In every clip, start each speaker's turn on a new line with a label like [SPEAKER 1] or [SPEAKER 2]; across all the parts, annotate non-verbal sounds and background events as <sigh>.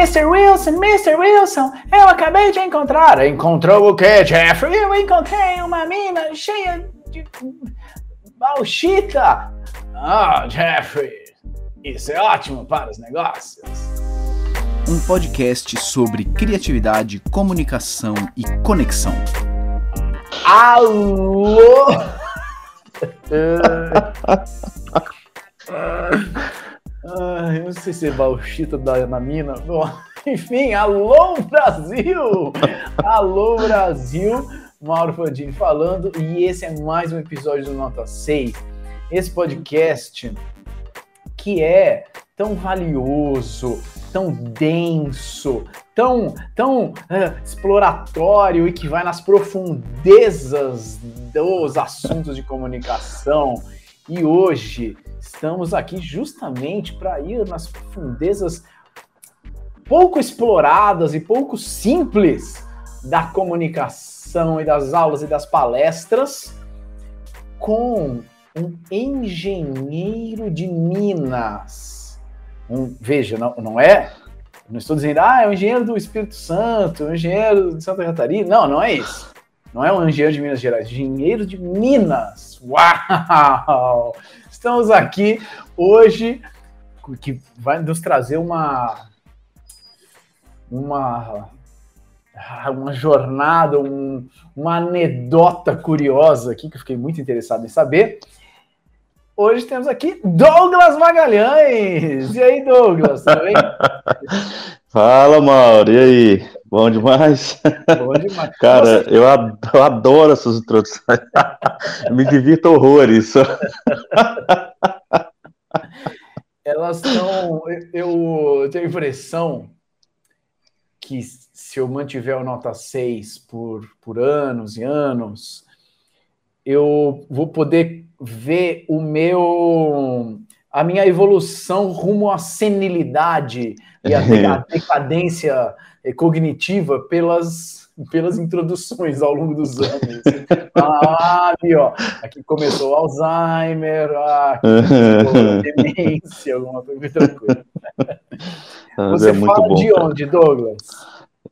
[SPEAKER 1] Mr. Wilson, Mr. Wilson, eu acabei de encontrar. Encontrou o quê, Jeffrey? Eu encontrei uma mina cheia de bauxita. Ah, Jeffrey, isso é ótimo para os negócios.
[SPEAKER 2] Um podcast sobre criatividade, comunicação e conexão.
[SPEAKER 1] Alô? <laughs> <laughs> Ai, eu não sei se é bauxita da, na mina. <laughs> Enfim, alô Brasil! alô Brasil! Mauro Fandini falando, e esse é mais um episódio do Nota 6. Esse podcast que é tão valioso, tão denso, tão, tão uh, exploratório e que vai nas profundezas dos assuntos de comunicação. E hoje estamos aqui justamente para ir nas profundezas pouco exploradas e pouco simples da comunicação e das aulas e das palestras com um engenheiro de Minas. Um, veja, não, não é? Não estou dizendo, ah, é um engenheiro do Espírito Santo, um engenheiro de Santa Catarina. Não, não é isso. Não é um engenheiro de Minas Gerais, engenheiro de Minas. Uau! Estamos aqui hoje que vai nos trazer uma uma uma jornada, um, uma anedota curiosa aqui que eu fiquei muito interessado em saber. Hoje temos aqui Douglas Magalhães. E aí, Douglas, tudo bem? <laughs>
[SPEAKER 3] Fala, Mauro. E aí? Bom demais? Bom demais. Cara, eu adoro essas introduções. <laughs> Me divirto horrores.
[SPEAKER 1] Elas são. Eu tenho a impressão que se eu mantiver o nota 6 por, por anos e anos, eu vou poder ver o meu a minha evolução rumo à senilidade e à <laughs> decadência cognitiva pelas, pelas introduções ao longo dos anos. Ah, ali, ó, aqui começou Alzheimer, ah, aqui começou <laughs> demência, alguma coisa tranquila. Você é fala bom, de onde, Douglas?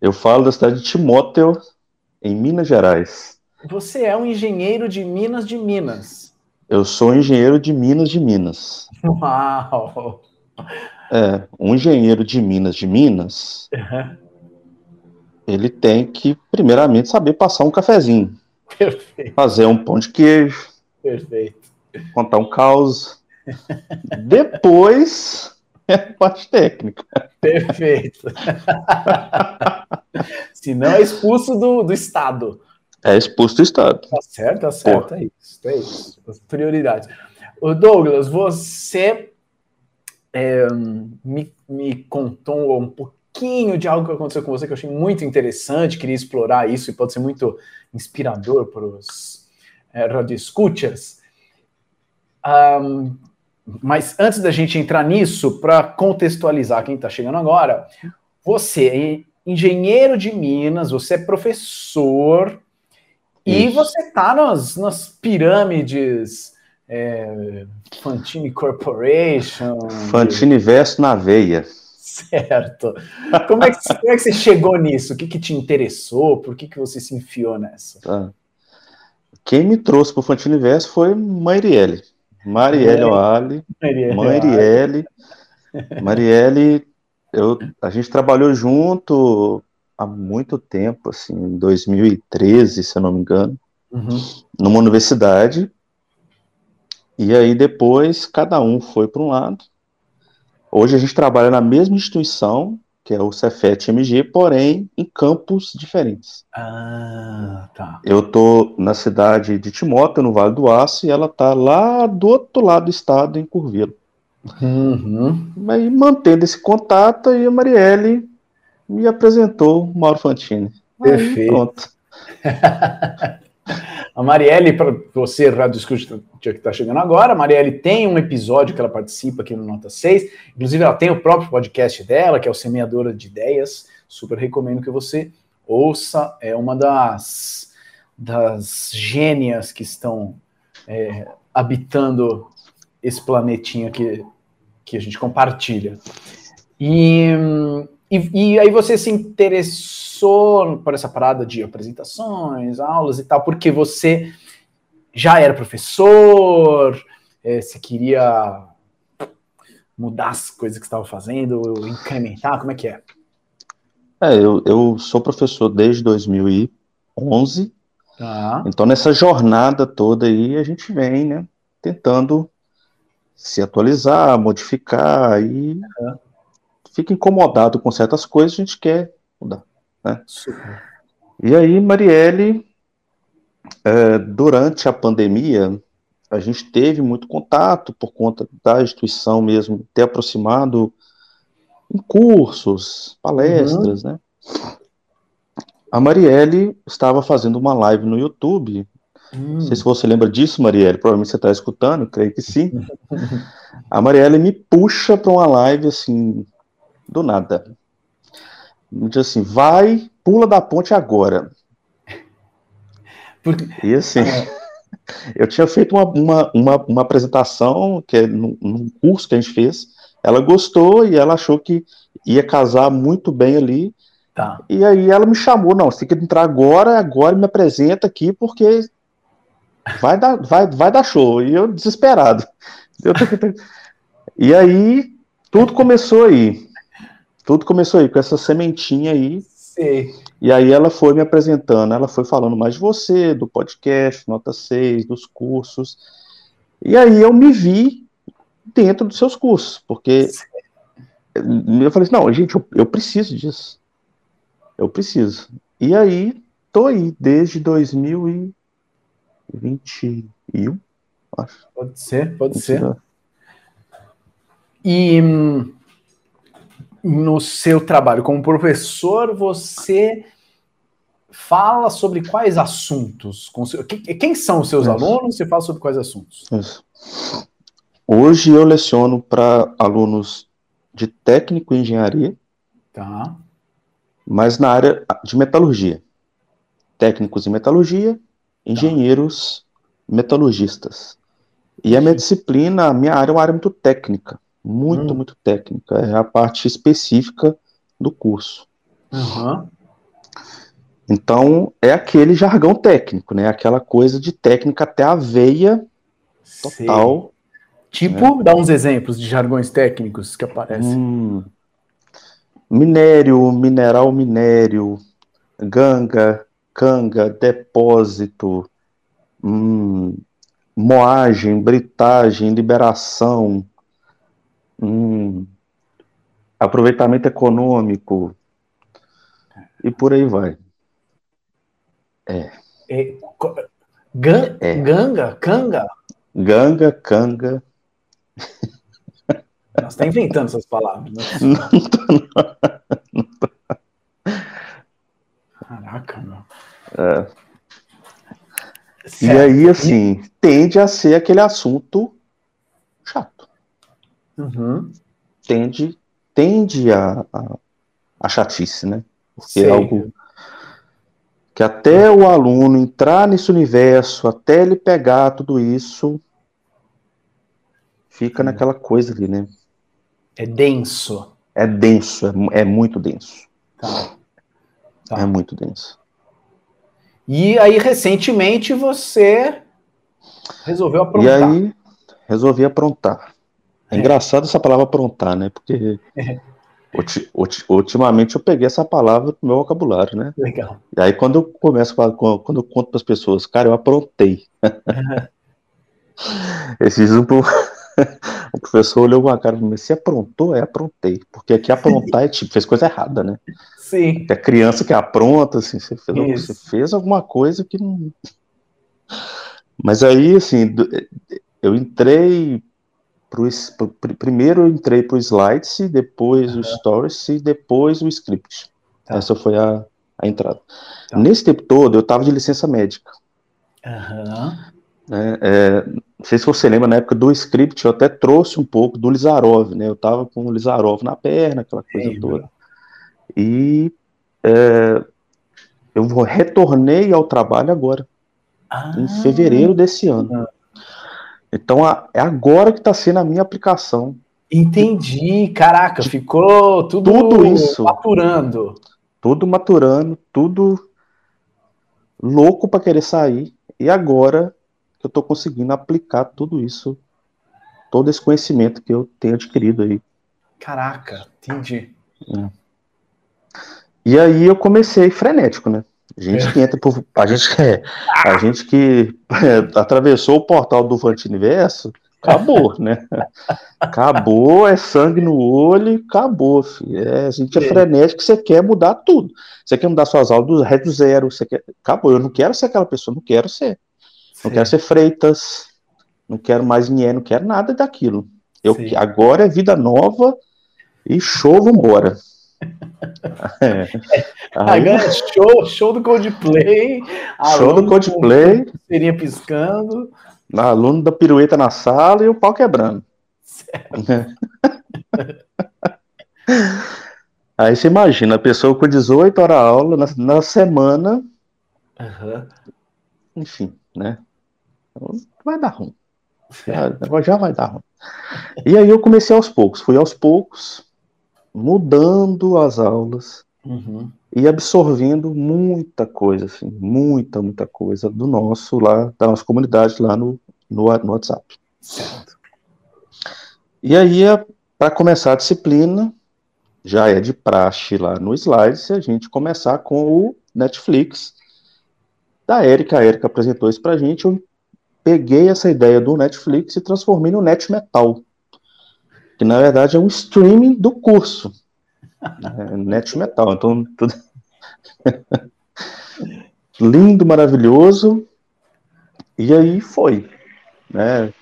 [SPEAKER 3] Eu falo da cidade de Timóteo, em Minas Gerais.
[SPEAKER 1] Você é um engenheiro de Minas de Minas.
[SPEAKER 3] Eu sou engenheiro de Minas de Minas.
[SPEAKER 1] Uau!
[SPEAKER 3] É, um engenheiro de Minas de Minas, uhum. ele tem que, primeiramente, saber passar um cafezinho. Perfeito. Fazer um pão de queijo.
[SPEAKER 1] Perfeito.
[SPEAKER 3] Contar um caos. Depois, <laughs> é a parte técnica.
[SPEAKER 1] Perfeito. <laughs> Se não é expulso do, do Estado.
[SPEAKER 3] É expulso do Estado.
[SPEAKER 1] Tá certo, tá certo. É isso, é isso. As prioridades. O Douglas, você é, me, me contou um pouquinho de algo que aconteceu com você que eu achei muito interessante, queria explorar isso e pode ser muito inspirador para os é, radioescuchas. Um, mas antes da gente entrar nisso, para contextualizar quem está chegando agora, você é engenheiro de Minas, você é professor e você está nas, nas pirâmides é, Fantini Corporation.
[SPEAKER 3] Fantini Verso na veia.
[SPEAKER 1] Certo. Como é, que, como é que você chegou nisso? O que, que te interessou? Por que, que você se enfiou nessa?
[SPEAKER 3] Tá. Quem me trouxe para o Fantini Verso foi Marielle. Marielle Oali. Marielle. Marielle, eu, a gente trabalhou junto há muito tempo, assim, em 2013, se eu não me engano, uhum. numa universidade. E aí depois cada um foi para um lado. Hoje a gente trabalha na mesma instituição, que é o Cefet MG, porém em campos diferentes.
[SPEAKER 1] Ah, tá.
[SPEAKER 3] Eu tô na cidade de Timóteo, no Vale do Aço, e ela tá lá do outro lado do estado, em Curvelo.
[SPEAKER 1] Uhum.
[SPEAKER 3] Mas mantendo esse contato, aí a Marielle me apresentou Mauro Fantini.
[SPEAKER 1] Perfeito. pronto. <laughs> a Marielle, para você, Rádio Escute, que está chegando agora, a Marielle tem um episódio que ela participa aqui no Nota 6. Inclusive, ela tem o próprio podcast dela, que é o Semeadora de Ideias. Super recomendo que você ouça. É uma das, das gênias que estão é, habitando esse planetinha que, que a gente compartilha. E E, e aí você se interessou por essa parada de apresentações, aulas e tal, porque você já era professor, é, você queria mudar as coisas que estava fazendo, incrementar, como é que é?
[SPEAKER 3] É, eu, eu sou professor desde 2011, tá. então nessa jornada toda aí a gente vem, né, tentando se atualizar, modificar e uhum. Fica incomodado com certas coisas, a gente quer mudar, né? E aí, Marielle, é, durante a pandemia, a gente teve muito contato por conta da instituição mesmo ter aproximado em cursos, palestras, uhum. né? A Marielle estava fazendo uma live no YouTube. Hum. Não sei se você lembra disso, Marielle. Provavelmente você está escutando, creio que sim. <laughs> A Marielle me puxa para uma live assim, do nada. Me diz assim: vai, pula da ponte agora. Porque... E assim, é. <laughs> eu tinha feito uma, uma, uma, uma apresentação que é num, num curso que a gente fez ela gostou e ela achou que ia casar muito bem ali. Tá. E aí ela me chamou, não, você tem que entrar agora, agora me apresenta aqui, porque vai dar, vai, vai dar show. E eu desesperado. Eu e aí tudo começou aí. Tudo começou aí com essa sementinha aí. Sim. E aí ela foi me apresentando, ela foi falando mais de você, do podcast, nota 6, dos cursos. E aí eu me vi dentro dos seus cursos, porque eu falei assim, não, gente, eu, eu preciso disso. Eu preciso. E aí, tô aí desde 2021,
[SPEAKER 1] acho. Pode ser, pode ser. E hum, no seu trabalho como professor, você fala sobre quais assuntos? Quem são os seus Isso. alunos? Você fala sobre quais assuntos? Isso.
[SPEAKER 3] Hoje eu leciono para alunos de técnico em engenharia, tá. mas na área de metalurgia. Técnicos em metalurgia, engenheiros tá. metalurgistas. E a minha disciplina, a minha área é uma área muito técnica, muito, hum. muito técnica. É a parte específica do curso. Uhum. Então, é aquele jargão técnico, né? Aquela coisa de técnica até a veia total.
[SPEAKER 1] Tipo, é. dá uns exemplos de jargões técnicos que aparecem. Hum.
[SPEAKER 3] Minério, mineral, minério, ganga, canga, depósito, hum, moagem, britagem, liberação, hum, aproveitamento econômico e por aí vai.
[SPEAKER 1] É. é, gan, é. Ganga, canga?
[SPEAKER 3] Ganga, canga,
[SPEAKER 1] você está inventando essas palavras. Né? <laughs> Não tô, não. tô. Caraca, meu. É.
[SPEAKER 3] E aí, assim, tende a ser aquele assunto. Uhum. Tende, tende a, a, a chatice, né? Porque Sei. é algo que até o aluno entrar nesse universo, até ele pegar tudo isso, fica naquela coisa ali, né?
[SPEAKER 1] É denso.
[SPEAKER 3] É denso, é, é muito denso. Tá. tá. É muito denso.
[SPEAKER 1] E aí, recentemente, você resolveu aprontar.
[SPEAKER 3] E aí, resolvi aprontar. É, é. engraçado essa palavra aprontar, né? Porque é. ultimamente eu peguei essa palavra no meu vocabulário, né? Legal. E aí, quando eu começo, quando eu conto para as pessoas, cara, eu aprontei. Esses um <laughs> o professor olhou com a cara e falou, você aprontou? É, aprontei. Porque aqui aprontar é tipo, fez coisa errada, né? Sim. É criança que apronta, assim, você fez, você fez alguma coisa que não. Mas aí, assim, eu entrei pro, primeiro eu entrei pro slides, depois uhum. o stories e depois o script. Tá. Essa foi a, a entrada. Tá. Nesse tempo todo, eu estava de licença médica. Uhum. É, é, não sei se você lembra, na época do script, eu até trouxe um pouco do Lizarov, né? Eu tava com o Lizarov na perna, aquela coisa toda. E é, eu retornei ao trabalho agora, ah, em fevereiro desse ano. Então a, é agora que está sendo a minha aplicação
[SPEAKER 1] Entendi, caraca, ficou tudo,
[SPEAKER 3] tudo isso
[SPEAKER 1] maturando.
[SPEAKER 3] Tudo maturando, tudo louco para querer sair. E agora que eu estou conseguindo aplicar tudo isso, todo esse conhecimento que eu tenho adquirido aí.
[SPEAKER 1] Caraca, entendi. É.
[SPEAKER 3] E aí eu comecei frenético, né? A gente que entra por. A gente, é, a gente que é, atravessou o portal do Vantiniverso, acabou, <laughs> né? Acabou, é sangue no olho, acabou, filho. É, a gente é, é frenético, você quer mudar tudo. Você quer mudar suas aulas do reto zero, você quer. Acabou, eu não quero ser aquela pessoa, não quero ser. Não quero ser Freitas, não quero mais Nier, não quero nada daquilo. Eu, agora é vida nova e show, vambora. <laughs>
[SPEAKER 1] É. Aí, Agora, show, show do Coldplay.
[SPEAKER 3] Show do Coldplay.
[SPEAKER 1] Seria piscando.
[SPEAKER 3] Aluno da pirueta na sala e o pau quebrando. <laughs> Aí você imagina, a pessoa com 18 horas aula na, na semana. Uhum. Enfim, né? Vai dar ruim. Já, já vai dar ruim. E aí eu comecei aos poucos, fui aos poucos, mudando as aulas uhum. e absorvendo muita coisa, assim, muita, muita coisa do nosso lá, da nossa comunidade lá no, no, no WhatsApp. Certo. E aí, para começar a disciplina, já é de praxe lá no slide, se a gente começar com o Netflix da Érica. A Érica apresentou isso para a gente. Eu peguei essa ideia do Netflix e transformei no Net Metal que na verdade é um streaming do curso. <laughs> É, Net Metal. Então, tudo... <laughs> lindo, maravilhoso. E aí foi. Né?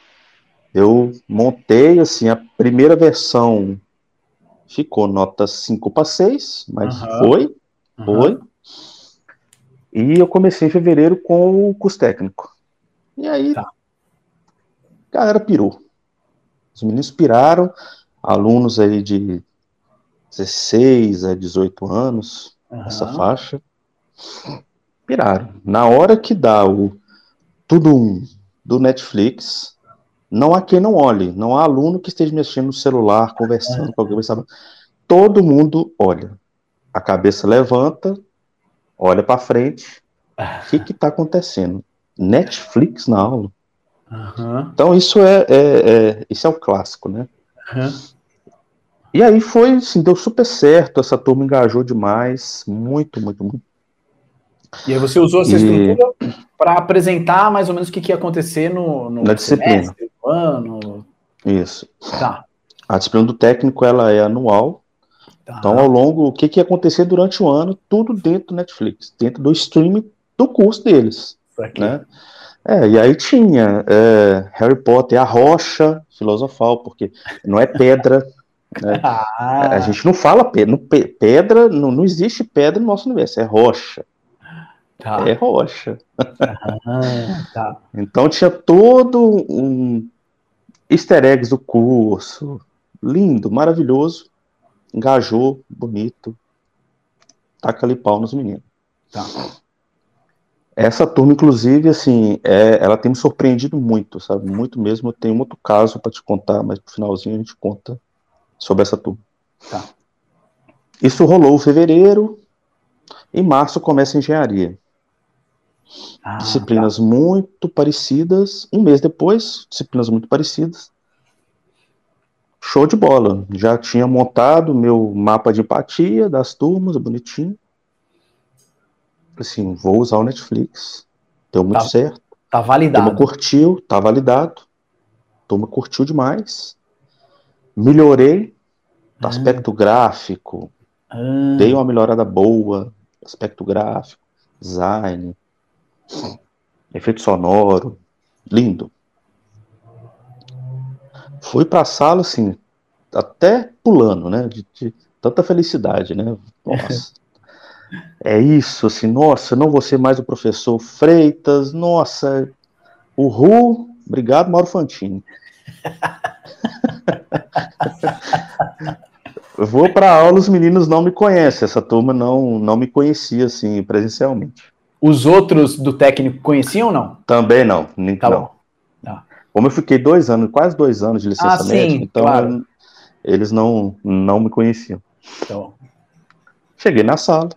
[SPEAKER 3] Eu montei assim, a primeira versão ficou nota 5 para 6, mas uhum. foi. Foi. Uhum. E eu comecei em fevereiro com o curso técnico. E aí, tá. galera pirou. Os meninos piraram, alunos aí de 16 a 18 anos, uhum. essa faixa, piraram. Na hora que dá o tudo um do Netflix, não há quem não olhe, não há aluno que esteja mexendo no celular, conversando com alguém, sabe? Todo mundo olha. A cabeça levanta, olha para frente. O que está acontecendo? Netflix na aula. Uhum. Então isso é, é, é, isso é o clássico, né? Uhum. E aí foi, assim, deu super certo, essa turma engajou demais, muito, muito, muito.
[SPEAKER 1] E aí você usou essa e... estrutura para apresentar mais ou menos o que, que ia acontecer no, no
[SPEAKER 3] na disciplina.
[SPEAKER 1] no ano.
[SPEAKER 3] Isso. Tá. A disciplina do técnico ela é anual. Tá. Então, ao longo, o que, que ia acontecer durante o ano, tudo dentro do Netflix, dentro do streaming do curso deles. Né? É, e aí tinha é, Harry Potter, a rocha filosofal, porque não é pedra. <laughs> Né? Ah. A gente não fala pedra, pedra não, não existe pedra no nosso universo, é rocha. Tá. É rocha. Ah, tá. Então tinha todo um easter eggs do curso, lindo, maravilhoso, engajou, bonito, taca ali pau nos meninos. Tá. Essa turma, inclusive, assim, é, ela tem me surpreendido muito, sabe? Muito mesmo. Eu tenho outro caso para te contar, mas no finalzinho a gente conta sobre essa turma. Tá. Isso rolou em fevereiro. Em março começa a engenharia. Ah, disciplinas tá. muito parecidas. Um mês depois, disciplinas muito parecidas. Show de bola. Já tinha montado meu mapa de empatia das turmas, bonitinho assim, vou usar o Netflix. Deu muito tá, certo.
[SPEAKER 1] Tá validado.
[SPEAKER 3] Turma curtiu, tá validado. Turma curtiu demais. Melhorei no ah. aspecto gráfico. Ah. Dei uma melhorada boa. Aspecto gráfico, design, efeito sonoro. Lindo. Fui pra sala, assim, até pulando, né? De, de tanta felicidade, né? Nossa. <laughs> É isso, assim, nossa, não vou ser mais o professor Freitas, nossa, o Ru, obrigado, Mauro Fantini. Eu vou para aula, os meninos não me conhecem, essa turma não, não me conhecia, assim, presencialmente.
[SPEAKER 1] Os outros do técnico conheciam ou não?
[SPEAKER 3] Também não, nem tá não. Tá. Como eu fiquei dois anos, quase dois anos de licença ah, médica, então claro. Eles não, não me conheciam.
[SPEAKER 1] Então.
[SPEAKER 3] Cheguei na sala,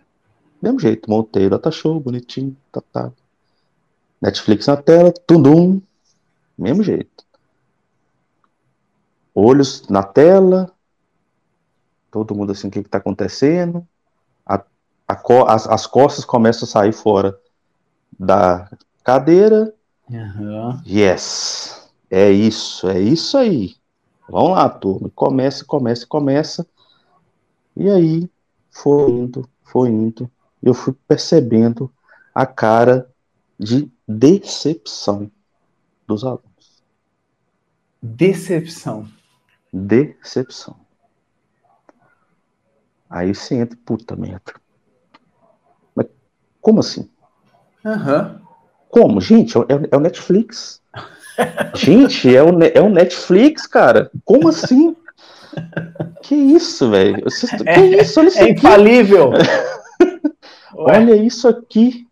[SPEAKER 3] mesmo jeito, montei o data show, bonitinho, tá, tá. Netflix na tela, tundum, mesmo jeito. Olhos na tela, todo mundo assim, o que está acontecendo? A, a, as, as costas começam a sair fora da cadeira.
[SPEAKER 1] Uhum.
[SPEAKER 3] Yes, é isso, é isso aí. Vamos lá, turma. Começa, começa, começa. E aí foi indo, foi indo. Eu fui percebendo a cara de decepção dos alunos.
[SPEAKER 1] Decepção.
[SPEAKER 3] Decepção. Aí você entra, puta merda. Mas como assim?
[SPEAKER 1] Uhum.
[SPEAKER 3] Como? Gente, é, é o Netflix. Gente, é o, é o Netflix, <laughs> cara. Como assim? <laughs> Que isso, velho? Que
[SPEAKER 1] é, isso? Olha isso é aqui. <laughs> infalível.
[SPEAKER 3] Olha isso aqui.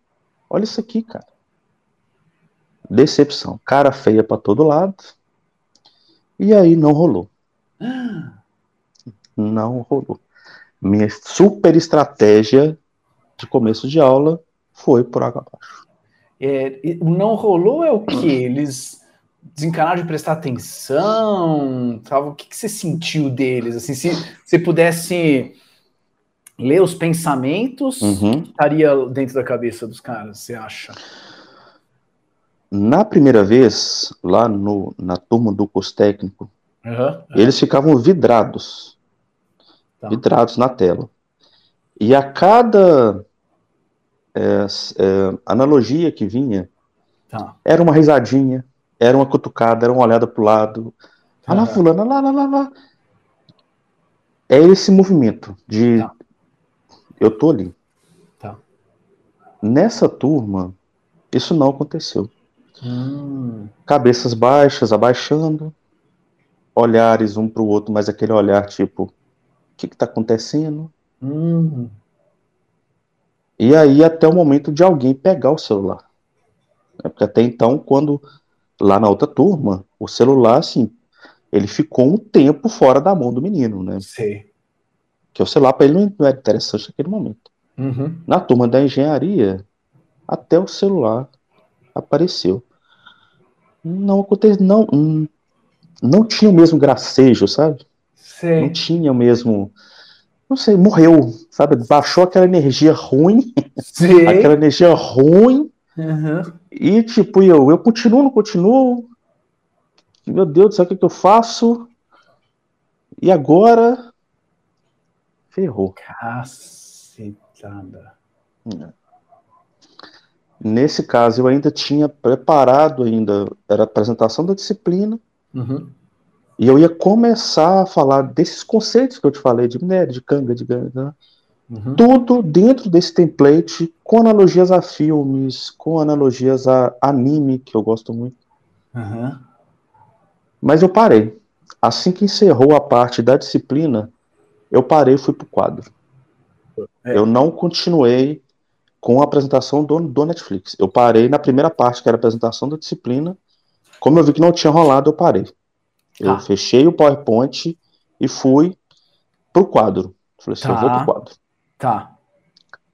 [SPEAKER 3] Olha isso aqui, cara. Decepção. Cara feia para todo lado. E aí não rolou. <gasps> Não rolou minha super estratégia de começo de aula foi por água abaixo.
[SPEAKER 1] É, não rolou é o que? <clears throat> Eles desencanaram de prestar atenção? Tava, o que, que você sentiu deles? Assim, se você pudesse ler os pensamentos, uhum. estaria dentro da cabeça dos caras, você acha?
[SPEAKER 3] Na primeira vez, lá no, na turma do curso técnico, uhum, eles ficavam vidrados tá. vidrados na tela. E a cada é, é, analogia que vinha, tá. era uma risadinha, era uma cutucada, era uma olhada para o lado. Tá. Ah lá, fulano, lá, lá, lá, lá. É esse movimento de tá. Eu tô ali.
[SPEAKER 1] Tá.
[SPEAKER 3] Nessa turma, isso não aconteceu.
[SPEAKER 1] Hum.
[SPEAKER 3] Cabeças baixas, abaixando, olhares um para o outro, mas aquele olhar tipo, que está acontecendo?
[SPEAKER 1] Uhum.
[SPEAKER 3] E aí até o momento de alguém pegar o celular. É porque até então, quando lá na outra turma, o celular, assim, ele ficou um tempo fora da mão do menino, né?
[SPEAKER 1] Sim.
[SPEAKER 3] Que o celular para ele não era interessante naquele momento.
[SPEAKER 1] Uhum.
[SPEAKER 3] Na turma da engenharia, até o celular apareceu. Não aconteceu, não, não tinha o mesmo gracejo, sabe?
[SPEAKER 1] Sei.
[SPEAKER 3] Não tinha o mesmo. Não sei, morreu, sabe? Baixou aquela energia ruim. <laughs> Aquela energia ruim.
[SPEAKER 1] Uhum.
[SPEAKER 3] E tipo, eu, eu continuo, não continuo. Meu Deus do céu, o que, que eu faço? E agora? Ferrou.
[SPEAKER 1] Cacetada.
[SPEAKER 3] É. Nesse caso, eu ainda tinha preparado ainda, era a apresentação da disciplina,
[SPEAKER 1] uhum.
[SPEAKER 3] E eu ia começar a falar desses conceitos que eu te falei, de minério, de canga, de ganga, né? uhum. tudo dentro desse template, com analogias a filmes, com analogias a anime, que eu gosto muito.
[SPEAKER 1] Uhum.
[SPEAKER 3] Mas eu parei. Assim que encerrou a parte da disciplina, eu parei e fui pro quadro. É. Eu não continuei com a apresentação do, do Netflix. Eu parei na primeira parte, que era a apresentação da disciplina. Como eu vi que não tinha rolado, eu parei. Eu tá. fechei o PowerPoint e fui pro quadro. Falei assim, tá. eu vou pro quadro.
[SPEAKER 1] Tá.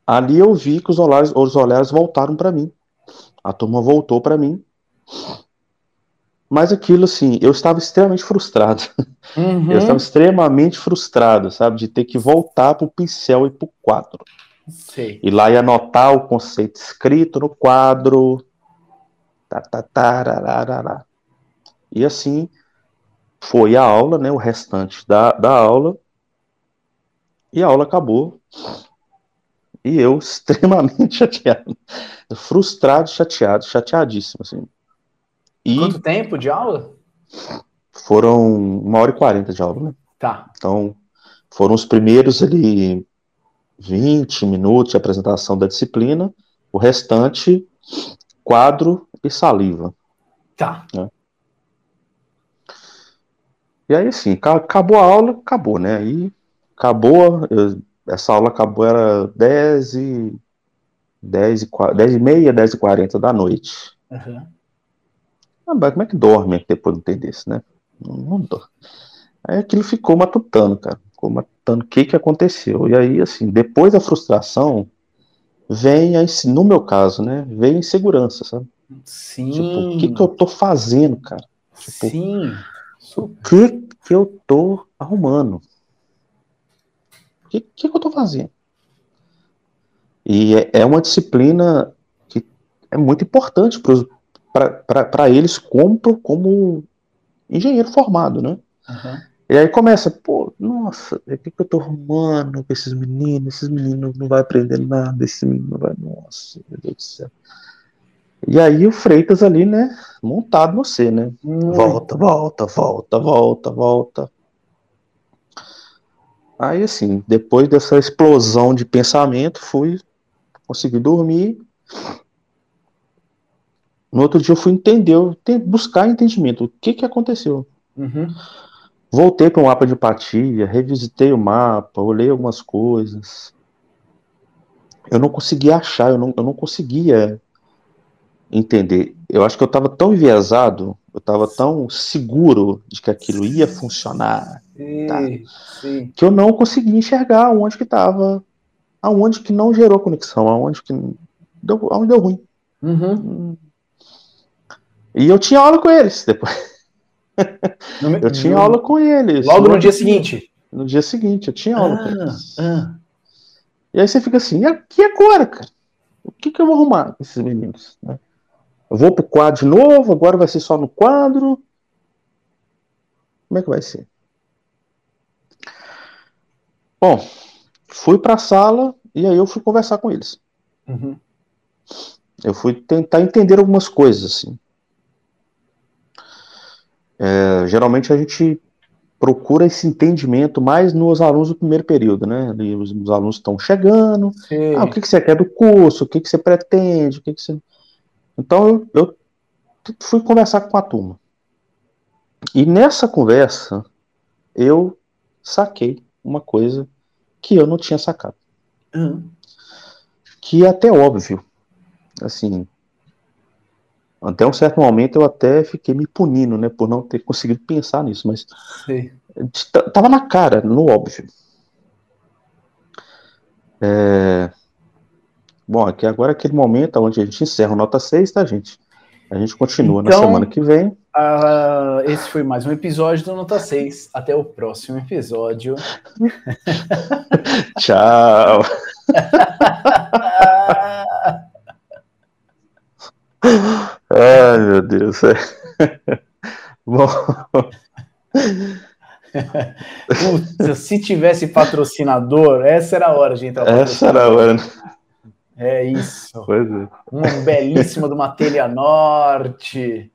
[SPEAKER 3] Ali eu vi que os olhares, os olhares voltaram para mim. A turma voltou para mim. Mas aquilo, assim, eu estava extremamente frustrado. <laughs>
[SPEAKER 1] Uhum.
[SPEAKER 3] Eu estava extremamente frustrado, sabe? De ter que voltar pro pincel e pro quadro.
[SPEAKER 1] Sei.
[SPEAKER 3] E lá e anotar o conceito escrito no quadro. Tá, tá, tá, e assim, foi a aula, né, o restante da, da aula, e a aula acabou. E eu <laughs> extremamente chateado, frustrado, chateado, chateadíssimo, assim.
[SPEAKER 1] E Quanto tempo de aula?
[SPEAKER 3] Foram uma hora e quarenta de aula, né?
[SPEAKER 1] Tá.
[SPEAKER 3] Então, foram os primeiros ali 20 minutos de apresentação da disciplina, o restante, quadro e saliva.
[SPEAKER 1] Tá.
[SPEAKER 3] Né? E aí, assim, acabou a aula, acabou, né? Aí, acabou, eu, essa aula acabou, era 10 e, 10 e, 10 e meia, 10 e 40 da noite.
[SPEAKER 1] Uhum.
[SPEAKER 3] Ah, mas como é que dorme depois de um tem desse, né? Não, não dorme. Aí aquilo ficou matutando, cara. Ficou matutando o que que aconteceu. E aí, assim, depois da frustração, vem, a, no meu caso, né? Vem insegurança, sabe?
[SPEAKER 1] Sim.
[SPEAKER 3] Tipo, o que que eu tô fazendo, cara? Tipo,
[SPEAKER 1] Sim.
[SPEAKER 3] o que que eu tô arrumando? O que, que que eu tô fazendo? E é, é uma disciplina que é muito importante para eles como, como engenheiro formado, né?
[SPEAKER 1] Uhum.
[SPEAKER 3] E aí começa, pô, nossa, o que, que eu tô arrumando com esses meninos? Esses meninos não vai aprender nada, esse menino não vai. Nossa, meu Deus do céu. E aí o Freitas ali, né, montado no C, né?
[SPEAKER 1] Hum.
[SPEAKER 3] Volta, volta, volta, volta, volta. Aí assim, depois dessa explosão de pensamento, fui consegui dormir. No outro dia eu fui entender, buscar entendimento. O que que aconteceu?
[SPEAKER 1] Uhum.
[SPEAKER 3] Voltei para o mapa de empatia, revisitei o mapa, olhei algumas coisas. Eu não conseguia achar, eu não, eu não conseguia entender. Eu acho que eu estava tão enviesado, eu estava tão seguro de que aquilo ia funcionar,
[SPEAKER 1] Sim,
[SPEAKER 3] Tá.
[SPEAKER 1] sim.
[SPEAKER 3] que eu não conseguia enxergar onde que estava, aonde que não gerou conexão, aonde que deu, aonde deu ruim.
[SPEAKER 1] Uhum.
[SPEAKER 3] E eu tinha aula com eles depois.
[SPEAKER 1] No-
[SPEAKER 3] Eu tinha
[SPEAKER 1] no-
[SPEAKER 3] aula com eles.
[SPEAKER 1] Logo no dia seguinte.
[SPEAKER 3] No dia seguinte, eu tinha aula com
[SPEAKER 1] Ah,
[SPEAKER 3] eles.
[SPEAKER 1] ah.
[SPEAKER 3] E aí você fica assim, e aqui agora, cara? O que, que eu vou arrumar com esses meninos? né? Eu vou pro quadro de novo, agora vai ser só no quadro. Como é que vai ser? Bom, fui pra sala e aí eu fui conversar com eles.
[SPEAKER 1] Uhum.
[SPEAKER 3] Eu fui tentar entender algumas coisas, assim. É, geralmente a gente procura esse entendimento mais nos alunos do primeiro período, né? Os, os alunos estão chegando. Ah, o que, que você quer do curso? O que, que você pretende? O que, que você... Então eu, eu fui conversar com a turma. E nessa conversa eu saquei uma coisa que eu não tinha sacado,
[SPEAKER 1] Uhum.
[SPEAKER 3] que é até óbvio. Assim, até um certo momento eu até fiquei me punindo, né, por não ter conseguido pensar nisso, mas
[SPEAKER 1] Sim.
[SPEAKER 3] tava na cara, no óbvio. É, Bom, aqui agora é aquele momento onde a gente encerra o nota 6, tá, gente? A gente continua
[SPEAKER 1] Então-
[SPEAKER 3] na semana que vem.
[SPEAKER 1] Ah, esse foi mais um episódio do Nota 6. Até o próximo episódio. <laughs>
[SPEAKER 3] Tchau. <laughs> Ai, meu Deus. <laughs> Bom,
[SPEAKER 1] Putz, se tivesse patrocinador, essa era a hora de entrar. o
[SPEAKER 3] essa era a hora. né?
[SPEAKER 1] É isso.
[SPEAKER 3] Pois é.
[SPEAKER 1] Uma belíssima do Telha Norte.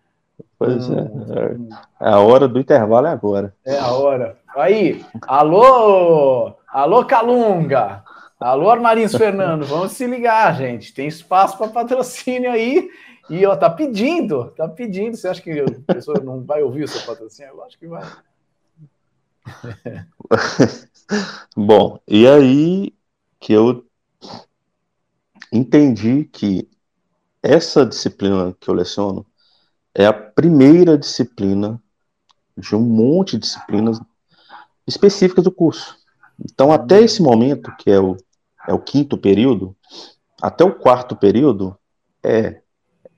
[SPEAKER 3] Pois
[SPEAKER 1] Hum,
[SPEAKER 3] é. A hora do intervalo é agora.
[SPEAKER 1] É a hora. Aí, alô, alô Calunga, alô Armarins Fernando, vamos se ligar, gente. Tem espaço para patrocínio aí. E ó, tá pedindo, tá pedindo. Você acha que a pessoa não vai ouvir o seu patrocínio? Eu acho que vai. <laughs>
[SPEAKER 3] Bom, e aí que eu entendi que essa disciplina que eu leciono é a primeira disciplina de um monte de disciplinas específicas do curso. Então, até esse momento, que é o, é o quinto período, até o quarto período, é,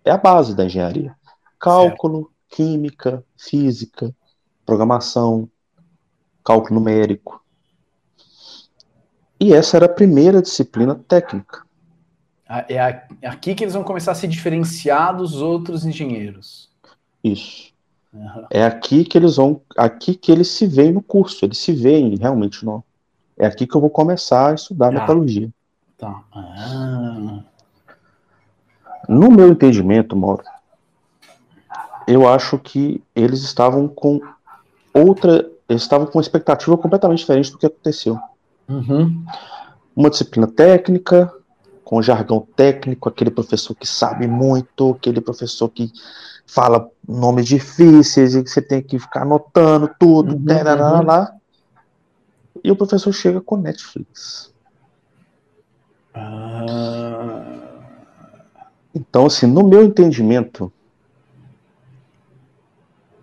[SPEAKER 3] é a base da engenharia. Cálculo, química, física, programação, cálculo numérico. E essa era a primeira disciplina técnica.
[SPEAKER 1] É é aqui que eles vão começar a se diferenciar dos outros engenheiros.
[SPEAKER 3] Isso.
[SPEAKER 1] Aham.
[SPEAKER 3] É aqui que eles vão, aqui que eles se veem no curso, eles se veem realmente no. É aqui que eu vou começar a estudar
[SPEAKER 1] Ah.
[SPEAKER 3] metalurgia.
[SPEAKER 1] Tá. Ah,
[SPEAKER 3] No meu entendimento, Mauro, eu acho que eles estavam com outra, eles estavam com uma expectativa completamente diferente do que aconteceu.
[SPEAKER 1] uhum.
[SPEAKER 3] Uma disciplina técnica, com jargão técnico, aquele professor que sabe muito, aquele professor que fala nomes difíceis e que você tem que ficar anotando tudo,
[SPEAKER 1] Uhum,
[SPEAKER 3] tarará,
[SPEAKER 1] uhum.
[SPEAKER 3] lá. E o professor chega com Netflix.
[SPEAKER 1] Ah,
[SPEAKER 3] Então, assim, no meu entendimento,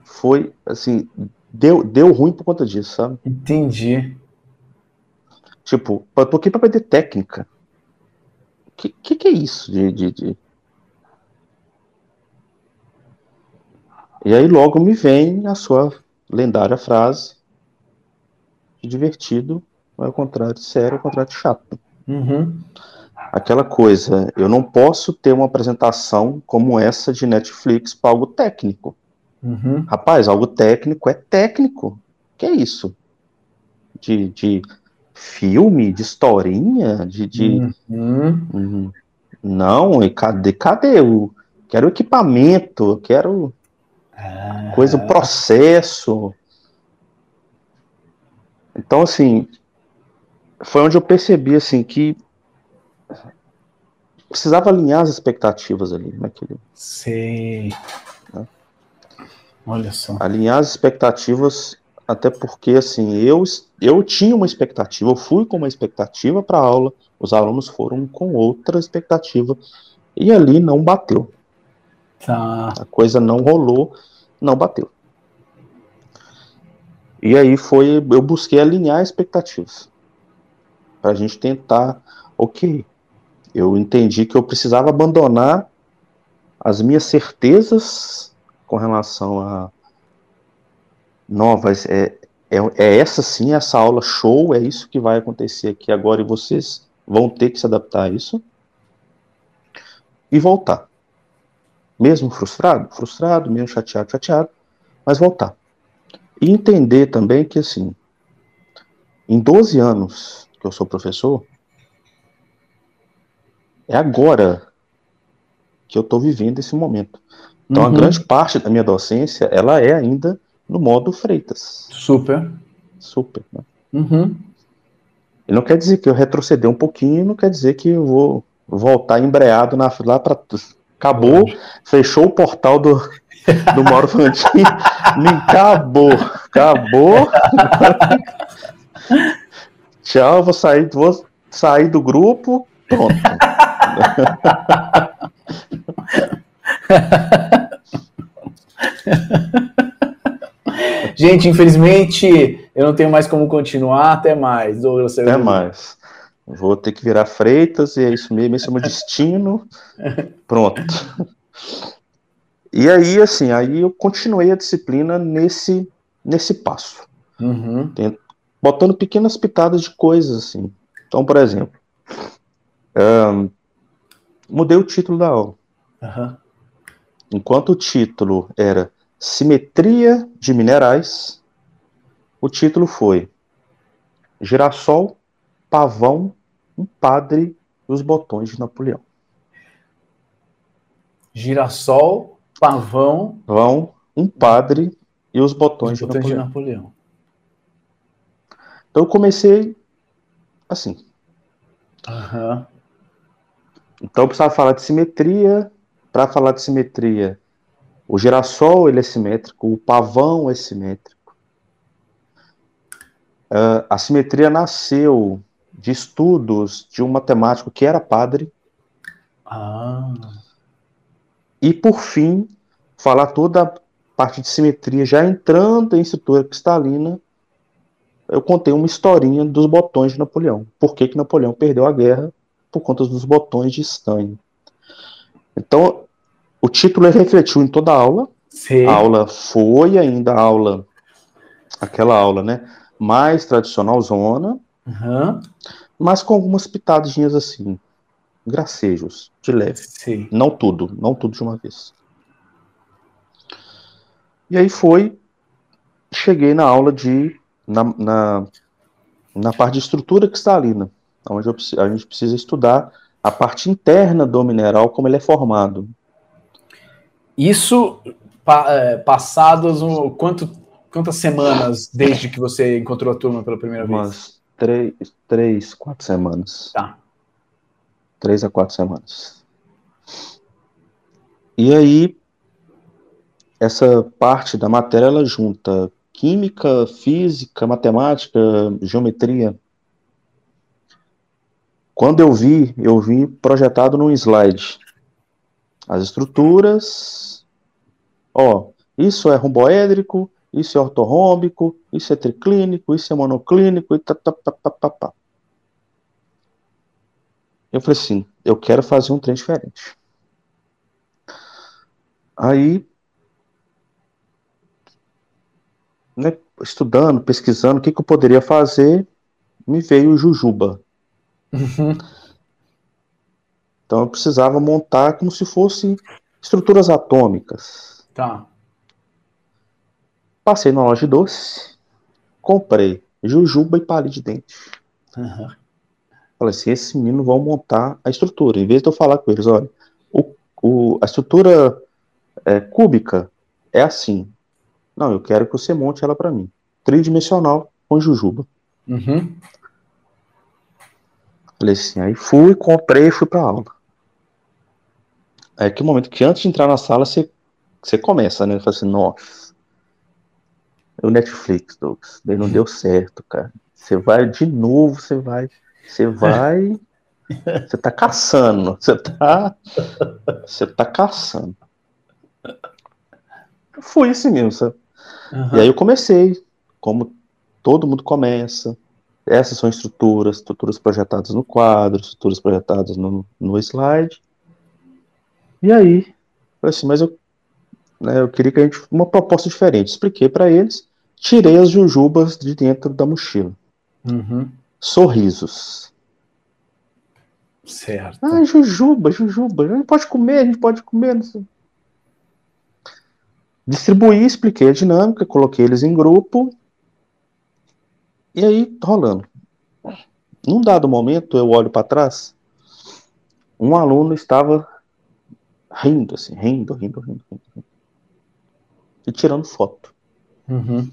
[SPEAKER 3] foi, assim, deu, deu ruim por conta disso, sabe?
[SPEAKER 1] Entendi.
[SPEAKER 3] Tipo, eu tô aqui pra aprender técnica. O que, que, que, é isso de, de, de, E aí logo me vem a sua lendária frase: divertido ao contrário de sério, ao contrário de chato.
[SPEAKER 1] Uhum.
[SPEAKER 3] Aquela coisa, eu não posso ter uma apresentação como essa de Netflix para algo técnico.
[SPEAKER 1] Uhum.
[SPEAKER 3] Rapaz, algo técnico é técnico. Que é isso? De, de filme, de historinha, de. de...
[SPEAKER 1] Uhum.
[SPEAKER 3] Uhum. Não, e cadê, cadê o. Quero equipamento, quero
[SPEAKER 1] ah.
[SPEAKER 3] coisa, processo. Então, assim, foi onde eu percebi, assim, que precisava alinhar as expectativas ali naquele.
[SPEAKER 1] Sei.
[SPEAKER 3] Né?
[SPEAKER 1] Olha só.
[SPEAKER 3] Alinhar as expectativas, até porque, assim, eu, eu tinha uma expectativa, eu fui com uma expectativa para a aula, os alunos foram com outra expectativa, e ali não bateu.
[SPEAKER 1] Tá.
[SPEAKER 3] A coisa não rolou, não bateu. E aí foi, eu busquei alinhar expectativas. Para a gente tentar, ok, eu entendi que eu precisava abandonar as minhas certezas com relação a novas, é, é, é essa sim, essa aula show, é isso que vai acontecer aqui agora e vocês vão ter que se adaptar a isso e voltar. Mesmo frustrado, frustrado, mesmo chateado, chateado, mas voltar. E entender também que, assim, em 12 anos que eu sou professor, é agora que eu estou vivendo esse momento. Então, uhum. a grande parte da minha docência, ela é ainda no modo Freitas.
[SPEAKER 1] Super.
[SPEAKER 3] Super, né?
[SPEAKER 1] Uhum.
[SPEAKER 3] E não quer dizer que eu retroceder um pouquinho, não quer dizer que eu vou voltar embreado na, lá para Acabou, fechou o portal do, do Mauro Fantin. <laughs> acabou, acabou. <laughs> Tchau, vou sair, vou sair do grupo. Pronto. <laughs> <laughs>
[SPEAKER 1] Gente, infelizmente eu não tenho mais como continuar. Até mais,
[SPEAKER 3] Douglas. Até mais. Vou ter que virar Freitas e é isso mesmo, esse é o meu destino. Pronto. E aí, assim, aí eu continuei a disciplina nesse, nesse passo.
[SPEAKER 1] Uhum.
[SPEAKER 3] Botando pequenas pitadas de coisas, assim. Então, por exemplo, um, mudei o título da aula.
[SPEAKER 1] Uhum.
[SPEAKER 3] Enquanto o título era Simetria de Minerais, o título foi Girassol, Pavão um padre e os botões de Napoleão.
[SPEAKER 1] Girassol, pavão.
[SPEAKER 3] Vão, um padre e os botões,
[SPEAKER 1] os
[SPEAKER 3] de,
[SPEAKER 1] botões
[SPEAKER 3] Napoleão.
[SPEAKER 1] de Napoleão.
[SPEAKER 3] Então eu comecei assim.
[SPEAKER 1] Uhum.
[SPEAKER 3] Então eu precisava falar de simetria. Para falar de simetria, o girassol ele é simétrico, o pavão é simétrico. Uh, a simetria nasceu de estudos de um matemático que era padre.
[SPEAKER 1] Ah.
[SPEAKER 3] E, por fim, falar toda a parte de simetria, já entrando em estrutura cristalina, eu contei uma historinha dos botões de Napoleão. Por que, que Napoleão perdeu a guerra? Por conta dos botões de estanho. Então, o título refletiu em toda a aula.
[SPEAKER 1] Sim.
[SPEAKER 3] A aula foi ainda a aula, aquela aula, né? Mais tradicional zona,
[SPEAKER 1] Uhum.
[SPEAKER 3] Mas com algumas pitadinhas assim, gracejos, de leve.
[SPEAKER 1] Sim.
[SPEAKER 3] Não tudo, não tudo de uma vez. E aí foi, cheguei na aula de, na, na, na parte de estrutura cristalina, eu, a gente precisa estudar a parte interna do mineral, como ele é formado.
[SPEAKER 1] Isso pa, é, passados um, quanto, quantas semanas desde que você encontrou a turma pela primeira
[SPEAKER 3] Umas
[SPEAKER 1] vez?
[SPEAKER 3] três, três, quatro semanas.
[SPEAKER 1] Tá.
[SPEAKER 3] Três a quatro semanas. E aí, essa parte da matéria, ela junta química, física, matemática, geometria. Quando eu vi, eu vi projetado num slide. As estruturas, ó, isso é romboédrico, isso é ortorrômbico, isso é triclínico, isso é monoclínico, e tá, tá, tá, tá. Eu falei assim, eu quero fazer um trem diferente. Aí, né, estudando, pesquisando, o que, que eu poderia fazer, me veio o Jujuba. Uhum. Então eu precisava montar como se fossem estruturas atômicas.
[SPEAKER 1] Tá.
[SPEAKER 3] Passei na loja de doce, comprei jujuba e palha de dente. Uhum. Falei assim, esses meninos vão montar a estrutura. Em vez de eu falar com eles, olha, o, o, a estrutura é, cúbica é assim. Não, eu quero que você monte ela para mim. Tridimensional com jujuba. Uhum. Falei assim, aí fui, comprei e fui pra aula. É que o momento que antes de entrar na sala, você, você começa, né? Fala assim, nossa. O Netflix, Douglas, daí não deu certo, cara. Você vai de novo, você vai. Você vai. Você tá caçando. Você tá. Você tá caçando. Fui assim mesmo, sabe? Uhum. E aí eu comecei, como todo mundo começa. Essas são estruturas, estruturas projetadas no quadro, estruturas projetadas no, no slide. E aí, assim, mas eu, né, eu queria que a gente uma proposta diferente. Expliquei para eles, tirei as jujubas de dentro da mochila. Uhum. Sorrisos.
[SPEAKER 1] Certo.
[SPEAKER 3] Ah, jujuba, jujuba. A gente pode comer, a gente pode comer. Distribuí, expliquei a dinâmica, coloquei eles em grupo. E aí, rolando. Num dado momento, eu olho para trás, um aluno estava rindo, assim, rindo, rindo, rindo, rindo, e tirando foto. Uhum.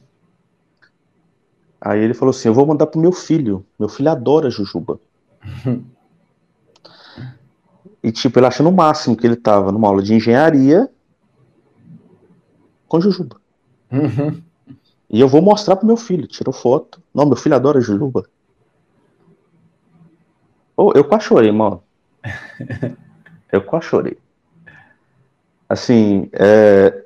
[SPEAKER 3] Aí ele falou assim: Eu vou mandar pro meu filho. Meu filho adora Jujuba. Uhum. E, tipo, ele achando o máximo que ele tava numa aula de engenharia com Jujuba. Uhum. E eu vou mostrar pro meu filho. Tirou foto. Não, meu filho adora Jujuba. Oh, eu quase chorei, mano. <laughs> eu quase chorei assim, é,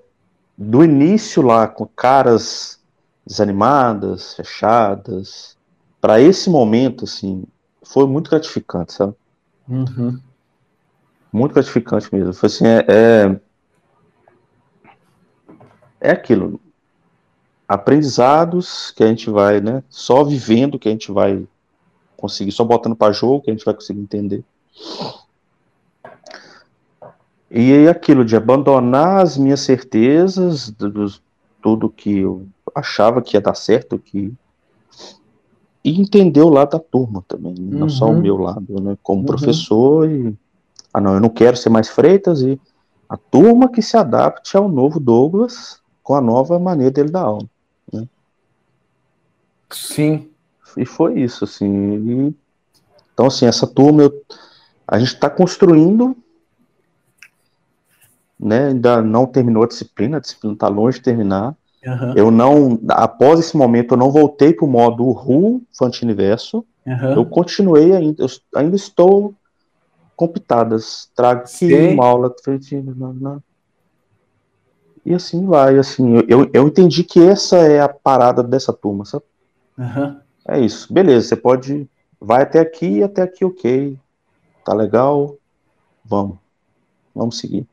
[SPEAKER 3] do início lá, com caras desanimadas, fechadas, para esse momento, assim, foi muito gratificante, sabe? Uhum. Muito gratificante mesmo. Foi assim, é, é, é aquilo. Aprendizados que a gente vai, né? Só vivendo que a gente vai conseguir, só botando para jogo que a gente vai conseguir entender. E aí aquilo de abandonar as minhas certezas, do, tudo que eu achava que ia dar certo, que e entender o lado da turma também, uhum. não só o uhum. meu lado, né, como uhum. professor e ah não, eu não quero ser mais Freitas e a turma que se adapte ao novo Douglas com a nova maneira dele dar aula, né?
[SPEAKER 1] Sim.
[SPEAKER 3] E foi isso, assim. E, então, assim, essa turma, eu, a gente está construindo né? Ainda não terminou a disciplina, a disciplina está longe de terminar. Uhum. Eu não, após esse momento, eu não voltei para o modo RU Fantiniverso. Uhum. Eu continuei ainda, eu ainda estou com pitadas. Trago aqui uma aula. E assim vai, assim, eu, eu entendi que essa é a parada dessa turma, sabe? Uhum. É isso, beleza, você pode, vai até aqui e até aqui, ok, tá legal, vamos, vamos seguir.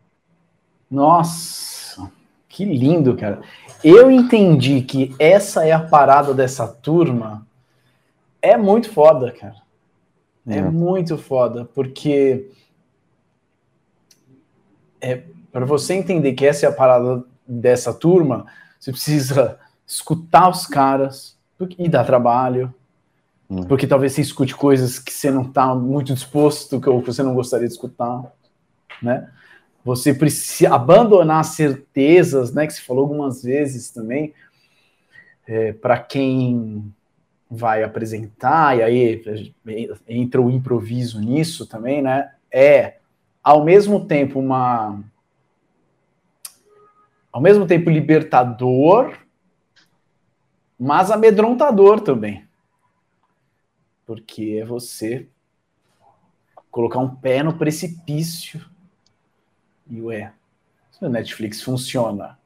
[SPEAKER 1] Nossa, que lindo, cara. Eu entendi que essa é a parada dessa turma. É muito foda, cara. É, é muito foda, porque é para você entender que essa é a parada dessa turma, você precisa escutar os caras e dar trabalho. Hum. Porque talvez você escute coisas que você não está muito disposto, ou que você não gostaria de escutar, né? você precisa abandonar certezas, né, que se falou algumas vezes também, é, para quem vai apresentar, e aí entra o improviso nisso também, né, é ao mesmo tempo uma ao mesmo tempo libertador, mas amedrontador também. Porque é você colocar um pé no precipício e ué, se o Netflix funciona,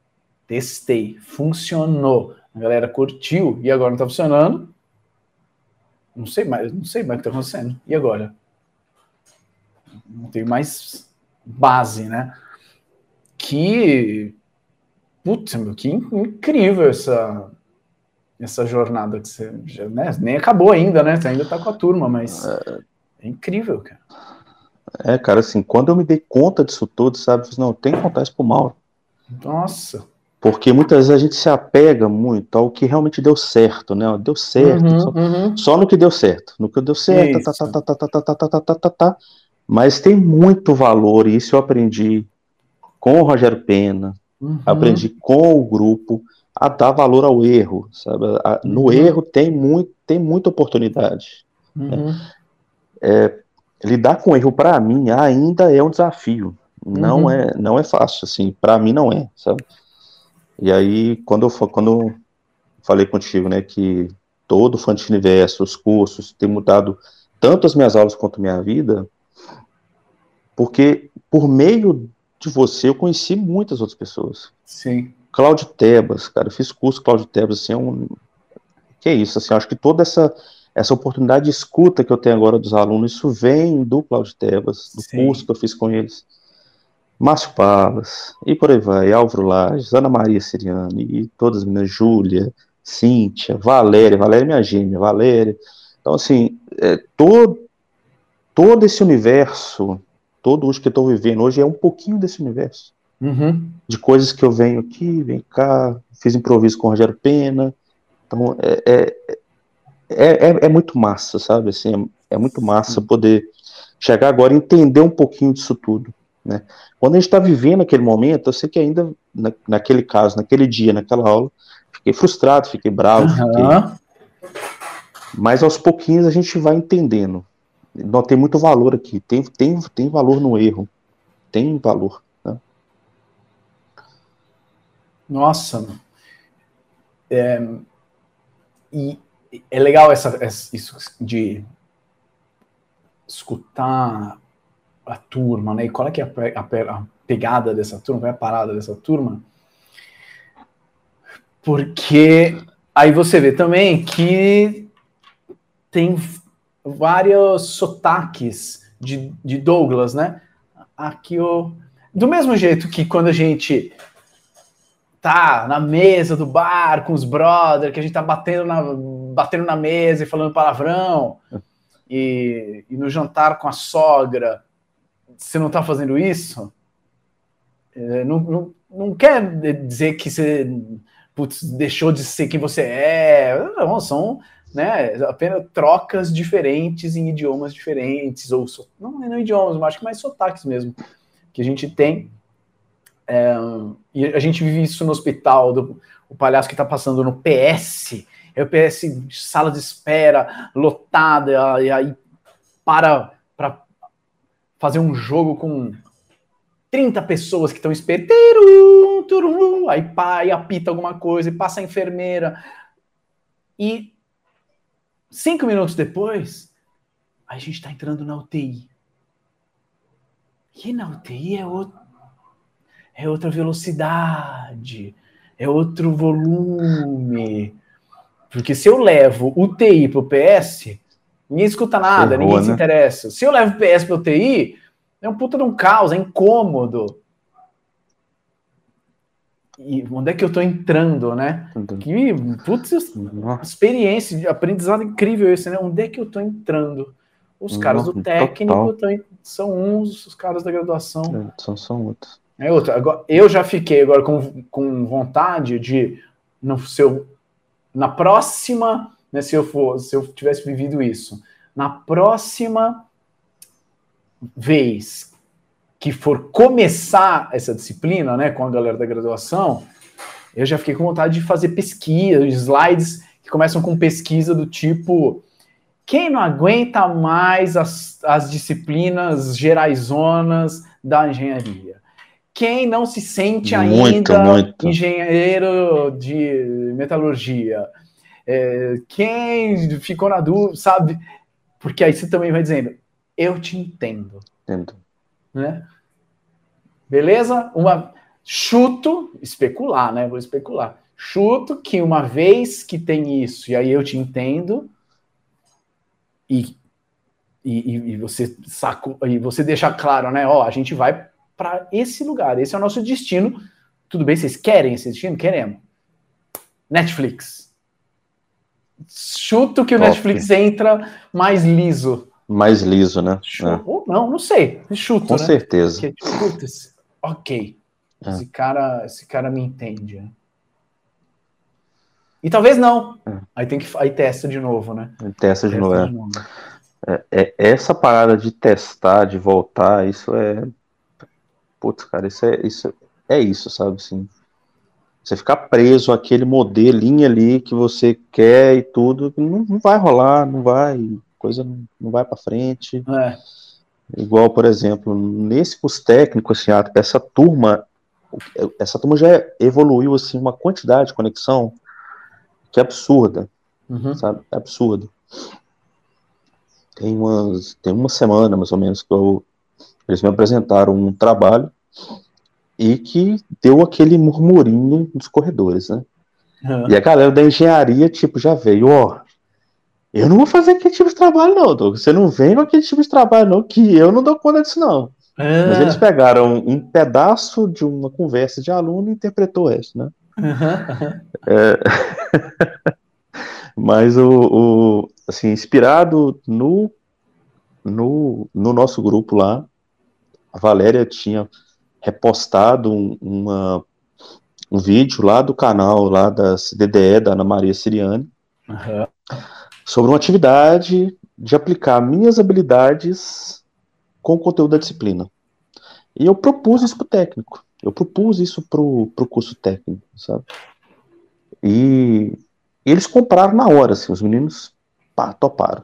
[SPEAKER 1] testei, funcionou, a galera curtiu e agora não tá funcionando. Não sei mais, não sei mais o que tá acontecendo. E agora? Não tem mais base, né? Que putz, meu, que incrível essa essa jornada que você já, né, nem acabou ainda, né? Você ainda tá com a turma, mas é, é incrível, cara.
[SPEAKER 3] É, cara, assim, quando eu me dei conta disso tudo, sabe? Não, tem que contar isso pro Mauro.
[SPEAKER 1] Nossa.
[SPEAKER 3] Porque muitas vezes a gente se apega muito ao que realmente deu certo, né? Deu certo, uhum, só, uhum. só, no que deu certo. No que deu certo, tá, tá, tá, tá, tá, tá, tá, tá, tá, tá, tá. Mas tem muito valor, e isso eu aprendi com o Rogério Pena, uhum. aprendi com o grupo, a dar valor ao erro, sabe? A, no uhum. erro tem, muito, tem muita oportunidade. Né? Uhum. É, lidar com erro para mim ainda é um desafio. Não uhum. é, não é fácil, assim. Para mim não é, sabe? E aí quando eu quando eu falei contigo, né, que todo o Fante Universo, os cursos, tem mudado tanto as minhas aulas quanto minha vida, porque por meio de você eu conheci muitas outras pessoas.
[SPEAKER 1] Sim.
[SPEAKER 3] Cláudio Tebas, cara, eu fiz curso Cláudio Tebas, assim, é um... Que é isso, assim, acho que toda essa essa oportunidade de escuta que eu tenho agora dos alunos, isso vem do Cláudio Tebas, do Sim. curso que eu fiz com eles. Márcio Palas, e por aí vai, Álvaro Lages, Ana Maria Siriane, e todas as meninas, Júlia, Cíntia, Valéria, Valéria é minha gêmea, Valéria. Então, assim, é, todo, todo esse universo, todo o que eu estou vivendo hoje é um pouquinho desse universo.
[SPEAKER 1] Uhum.
[SPEAKER 3] De coisas que eu venho aqui, venho cá, fiz improviso com o Rogério Pena. Então, é, é é, é, é, muito massa, sabe? Assim, é, é muito massa poder chegar agora e entender um pouquinho disso tudo. Né? Quando a gente está vivendo aquele momento, eu sei que ainda, na, naquele caso, naquele dia, naquela aula, fiquei frustrado, fiquei bravo, uhum. fiquei... mas aos pouquinhos a gente vai entendendo. Não tem muito valor aqui, tem, tem, tem valor no erro, tem valor. Né?
[SPEAKER 1] Nossa, é, e é legal essa, essa, isso de escutar a turma, né? E qual é que é a, a, a pegada dessa turma, qual é a parada dessa turma? Porque aí você vê também que tem vários sotaques de, de Douglas, né? Aqui o do mesmo jeito que quando a gente tá na mesa do bar com os brothers, que a gente tá batendo na, batendo na mesa e falando palavrão, e, e no jantar com a sogra, você não tá fazendo isso? É, não, não, não quer dizer que você putz, deixou de ser quem você é. Não, são né, apenas trocas diferentes em idiomas diferentes, ou não, não idiomas, mas acho que mais sotaques mesmo, que a gente tem é, e a gente vive isso no hospital, do, o palhaço que está passando no PS, é o PS sala de espera, lotada, e aí para para fazer um jogo com 30 pessoas que estão esperando, aí pai apita alguma coisa e passa a enfermeira. E cinco minutos depois, a gente está entrando na UTI. E na UTI é outro é outra velocidade, é outro volume. Porque se eu levo o TI para o PS, ninguém escuta nada, Errou, ninguém né? se interessa. Se eu levo o PS para o TI, é um puta de um caos, é incômodo. E onde é que eu estou entrando, né? Que, putz, experiência, aprendizado incrível esse, né? Onde é que eu estou entrando? Os caras do técnico tão, são uns, os caras da graduação
[SPEAKER 3] é, são, são outros.
[SPEAKER 1] É outra. Agora, eu já fiquei agora com, com vontade de, no, se eu, na próxima, né, se eu for, se eu tivesse vivido isso, na próxima vez que for começar essa disciplina, né, com a galera da graduação, eu já fiquei com vontade de fazer pesquisa, slides que começam com pesquisa do tipo quem não aguenta mais as, as disciplinas geraisonas da engenharia? Quem não se sente muito, ainda muito. engenheiro de metalurgia? É, quem ficou na dúvida, sabe? Porque aí você também vai dizendo, eu te entendo.
[SPEAKER 3] Entendo.
[SPEAKER 1] Né? Beleza? Uma, Chuto, especular, né? Vou especular. Chuto que uma vez que tem isso, e aí eu te entendo, e, e, e você saco, e você deixa claro, né? Ó, a gente vai para esse lugar, esse é o nosso destino. Tudo bem, vocês querem esse destino? Queremos. Netflix. Chuto que o Top. Netflix entra mais liso.
[SPEAKER 3] Mais liso, né?
[SPEAKER 1] É. Ou não, não sei. Chuto,
[SPEAKER 3] Com
[SPEAKER 1] né?
[SPEAKER 3] certeza.
[SPEAKER 1] Porque, putz, ok. É. Esse, cara, esse cara me entende. Né? E talvez não. É. Aí tem que aí testa de novo, né?
[SPEAKER 3] Testa de, testa novo, é. de novo. É, é, essa parada de testar, de voltar, isso é. Putz, cara, isso é isso, é isso sabe? Assim, você ficar preso àquele modelinho ali que você quer e tudo, não, não vai rolar, não vai, coisa não, não vai para frente. É. Igual, por exemplo, nesse curso técnico, assim, essa turma, essa turma já evoluiu assim uma quantidade de conexão que é absurda, uhum. sabe? É absurdo. Tem umas, tem uma semana mais ou menos que eu, eles me apresentaram um trabalho e que deu aquele murmurinho nos corredores, né? Uhum. E a galera da engenharia, tipo, já veio, ó, eu não vou fazer aquele tipo de trabalho, não, Douglas. Você não vem com aquele tipo de trabalho, não, que eu não dou conta disso, não. É. Mas eles pegaram um pedaço de uma conversa de aluno e interpretou o resto, né? Uhum. É... <laughs> Mas o, o, assim, inspirado no, no, no nosso grupo lá, a Valéria tinha repostado um, uma, um vídeo lá do canal lá da CDDE, da Ana Maria Siriane, uhum. sobre uma atividade de aplicar minhas habilidades com o conteúdo da disciplina. E eu propus isso para o técnico. Eu propus isso para o curso técnico, sabe? E eles compraram na hora, assim, os meninos pá, toparam.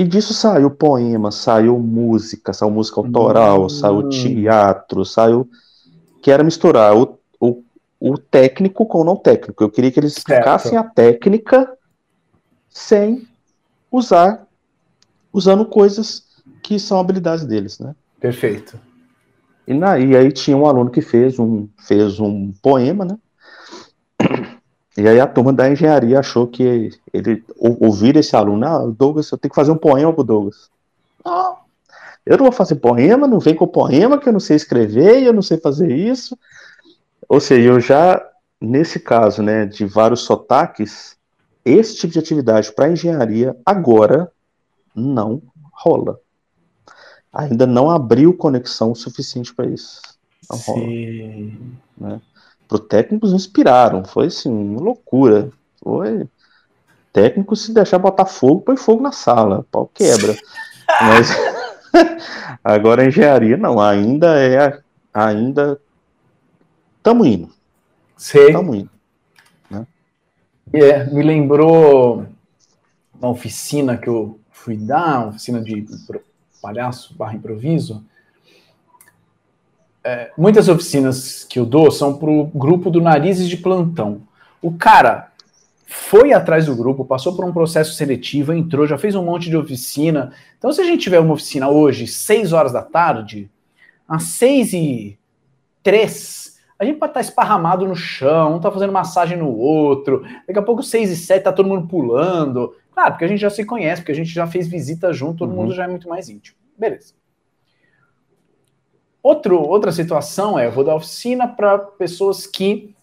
[SPEAKER 3] E disso saiu poema, saiu música, saiu música autoral, uhum. saiu teatro, saiu. Que era misturar o, o, o, técnico com o não técnico. Eu queria que eles explicassem a técnica sem usar, usando coisas que são habilidades deles, né?
[SPEAKER 1] Perfeito.
[SPEAKER 3] E, na, e aí tinha um aluno que fez um, fez um poema, né? E aí a turma da engenharia achou que ele ouvir esse aluno, ah, Douglas, eu tenho que fazer um poema pro Douglas. Não, eu não vou fazer poema, não vem com poema que eu não sei escrever, eu não sei fazer isso. Ou seja, eu já, nesse caso, né, de vários sotaques, esse tipo de atividade para engenharia agora não rola. Ainda não abriu conexão suficiente para isso. Não Sim. rola. Né? Pro técnicos inspiraram. Foi assim, uma loucura. Foi. Técnico, se deixar botar fogo, põe fogo na sala. Pau quebra. <laughs> Mas <laughs> agora a engenharia não, ainda é. Ainda. Tamo indo.
[SPEAKER 1] Sei. Tamo indo. Né? É, me lembrou uma oficina que eu fui dar, uma oficina de palhaço barra improviso, é, muitas oficinas que eu dou são para o grupo do Narizes de Plantão. O cara foi atrás do grupo, passou por um processo seletivo, entrou, já fez um monte de oficina. Então, se a gente tiver uma oficina hoje, 6 horas da tarde, às 6 e 3, a gente pode estar esparramado no chão, um está fazendo massagem no outro, daqui a pouco 6 e 7 tá todo mundo pulando. Claro, porque a gente já se conhece, porque a gente já fez visita junto, todo uhum. mundo já é muito mais íntimo. Beleza. Outro, outra situação é, eu vou dar oficina para pessoas que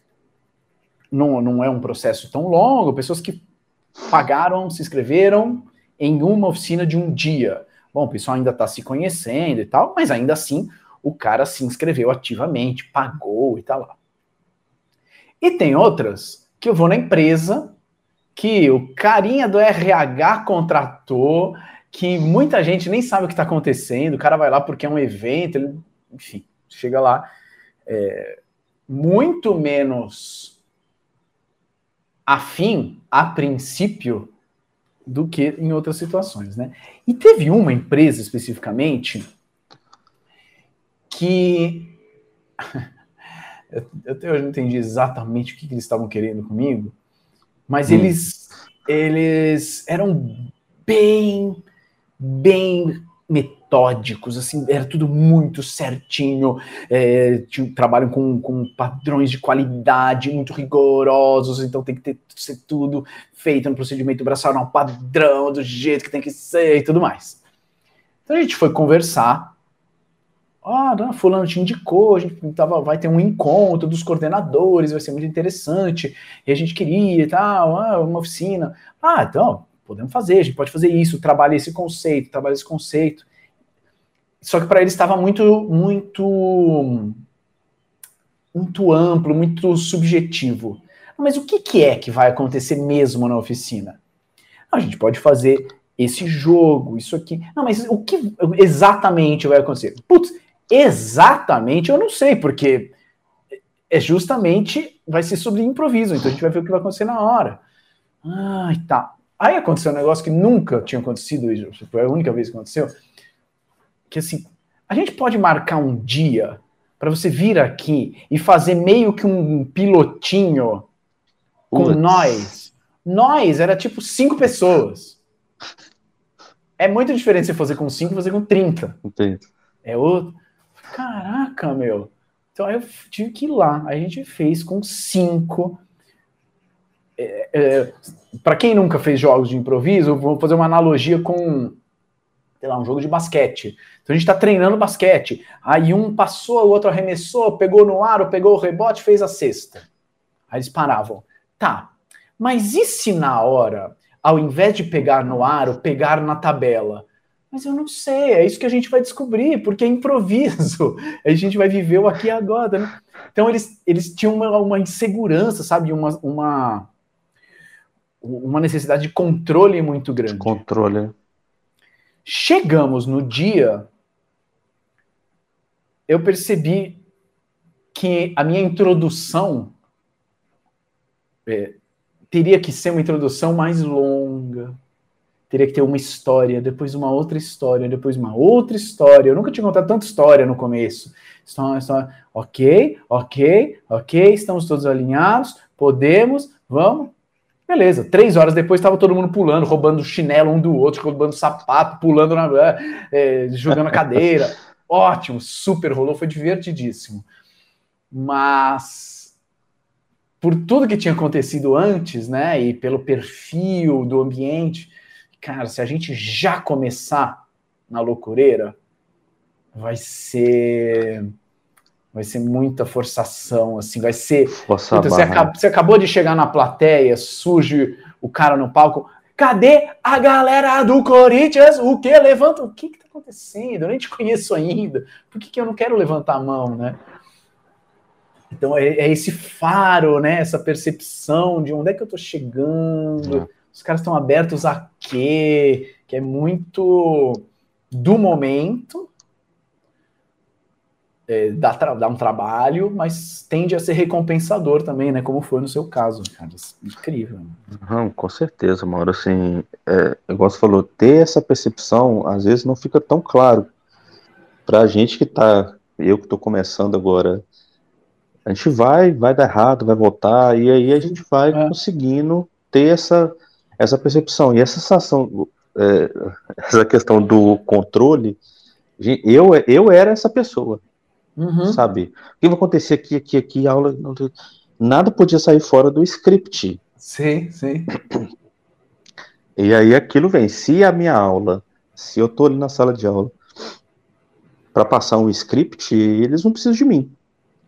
[SPEAKER 1] não, não é um processo tão longo, pessoas que pagaram, se inscreveram em uma oficina de um dia. Bom, o pessoal ainda está se conhecendo e tal, mas ainda assim o cara se inscreveu ativamente, pagou e tal lá. E tem outras que eu vou na empresa, que o carinha do RH contratou, que muita gente nem sabe o que está acontecendo, o cara vai lá porque é um evento, ele enfim, chega lá é, muito menos afim a princípio do que em outras situações, né? E teve uma empresa especificamente que <laughs> eu, eu não entendi exatamente o que, que eles estavam querendo comigo, mas hum. eles eles eram bem bem metódicos, assim, era tudo muito certinho, é, tinha, trabalham com, com padrões de qualidade muito rigorosos, então tem que ter, ser tudo feito no procedimento braçal, um padrão, do jeito que tem que ser e tudo mais. Então a gente foi conversar, ah, não, fulano te indicou, a gente tava, vai ter um encontro dos coordenadores, vai ser muito interessante, e a gente queria e tal, ah, uma oficina. Ah, então, podemos fazer, a gente pode fazer isso, trabalha esse conceito, trabalha esse conceito. Só que para ele estava muito, muito, muito amplo, muito subjetivo. Mas o que, que é que vai acontecer mesmo na oficina? A gente pode fazer esse jogo, isso aqui. Não, mas o que exatamente vai acontecer? Putz, exatamente eu não sei, porque é justamente vai ser sobre improviso, então a gente vai ver o que vai acontecer na hora. Ai, tá. Aí aconteceu um negócio que nunca tinha acontecido, foi a única vez que aconteceu, que assim, a gente pode marcar um dia para você vir aqui e fazer meio que um pilotinho com nós. Nós era tipo cinco pessoas. É muito diferente você fazer com cinco e fazer com 30. Entendi. É outro. Caraca, meu. Então aí eu tive que ir lá. A gente fez com cinco. É, é, para quem nunca fez jogos de improviso, vou fazer uma analogia com, sei lá, um jogo de basquete. Então a gente está treinando basquete. Aí um passou, o outro arremessou, pegou no aro, pegou o rebote, fez a cesta. Aí eles paravam. Tá, mas e se na hora, ao invés de pegar no aro, pegar na tabela? Mas eu não sei, é isso que a gente vai descobrir, porque é improviso. <laughs> A gente vai viver o aqui e agora. Né? Então eles, eles tinham uma, uma insegurança, sabe? Uma, uma, uma necessidade de controle muito grande. De
[SPEAKER 3] controle.
[SPEAKER 1] Chegamos no dia, eu percebi que a minha introdução é, teria que ser uma introdução mais longa, teria que ter uma história, depois uma outra história, depois uma outra história. Eu nunca tinha contado tanta história no começo. Então, então, ok, ok, ok, estamos todos alinhados, podemos, vamos. Beleza, três horas depois estava todo mundo pulando, roubando chinelo um do outro, roubando sapato, pulando na. É, jogando a cadeira. <laughs> Ótimo, super rolou, foi divertidíssimo. Mas por tudo que tinha acontecido antes, né, e pelo perfil do ambiente, cara, se a gente já começar na loucureira, vai ser vai ser muita forçação, assim, vai ser. Puta, você, acabou, você, acabou de chegar na plateia, surge o cara no palco. Cadê a galera do Corinthians? O que? Levanta. O que, que tá acontecendo? Eu nem te conheço ainda. Por que, que eu não quero levantar a mão, né? Então é, é esse faro, né? Essa percepção de onde é que eu tô chegando. É os caras estão abertos a quê? Que é muito do momento, é, dá, dá, um trabalho, mas tende a ser recompensador também, né? Como foi no seu caso, cara. Incrível.
[SPEAKER 3] Não, com certeza, Mauro. Assim, é, igual você falou, ter essa percepção às vezes não fica tão claro. Pra gente que tá, eu que tô começando agora, a gente vai, vai dar errado, vai voltar, e aí a gente vai é. conseguindo ter essa essa percepção e essa sensação, é, <laughs> essa questão do controle, eu, eu era essa pessoa, uhum. sabe? O que vai acontecer aqui, aqui, aqui, aula, nada podia sair fora do script.
[SPEAKER 1] Sim, sim.
[SPEAKER 3] E aí aquilo vem, se a minha aula, se eu tô ali na sala de aula para passar um script, eles não precisam de mim.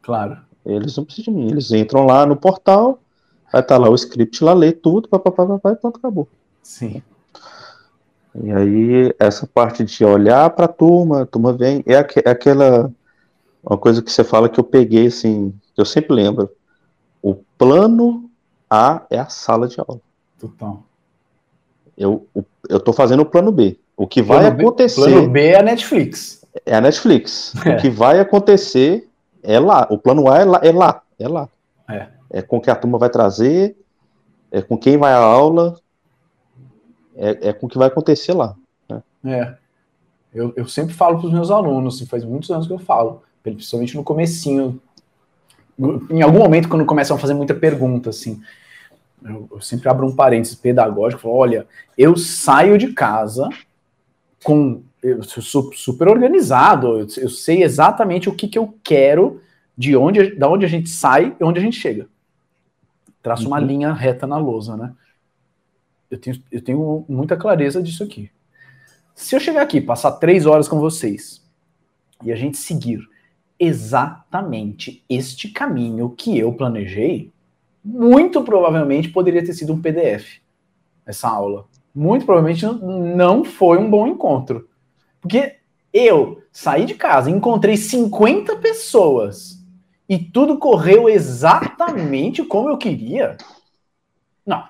[SPEAKER 1] Claro.
[SPEAKER 3] Eles não precisam de mim, eles entram lá no portal, Vai estar tá lá o script, lá lê tudo, papapá, papapá, e pronto, acabou.
[SPEAKER 1] Sim.
[SPEAKER 3] E aí, essa parte de olhar para a turma, a turma vem, é, aqu é, aquela uma coisa que você fala que eu peguei, assim, eu sempre lembro. O plano A é a sala de aula.
[SPEAKER 1] Total.
[SPEAKER 3] Eu, eu tô fazendo o plano B. O que vai
[SPEAKER 1] plano
[SPEAKER 3] acontecer.
[SPEAKER 1] B, plano B é a Netflix.
[SPEAKER 3] É a Netflix. É. O que vai acontecer é lá. O plano A é lá. É lá. É lá. É é com que a turma vai trazer, é com quem vai à aula, é, é com o que vai acontecer lá. Né?
[SPEAKER 1] É. Eu, eu sempre falo para os meus alunos, assim, faz muitos anos que eu falo, principalmente no comecinho, em algum momento quando começam a fazer muita pergunta, assim, eu, eu sempre abro um parênteses pedagógico, falo, olha, eu saio de casa com eu sou super organizado, eu, eu sei exatamente o que, que eu quero, de onde, da onde a gente sai e onde a gente chega. Traço uhum. uma linha reta na lousa, né? Eu tenho, eu tenho muita clareza disso aqui. Se eu chegar aqui, passar três horas com vocês e a gente seguir exatamente este caminho que eu planejei, muito provavelmente poderia ter sido um PDF essa aula. Muito provavelmente não foi um bom encontro. Porque eu saí de casa, encontrei 50 pessoas e tudo correu exatamente como eu queria. Não.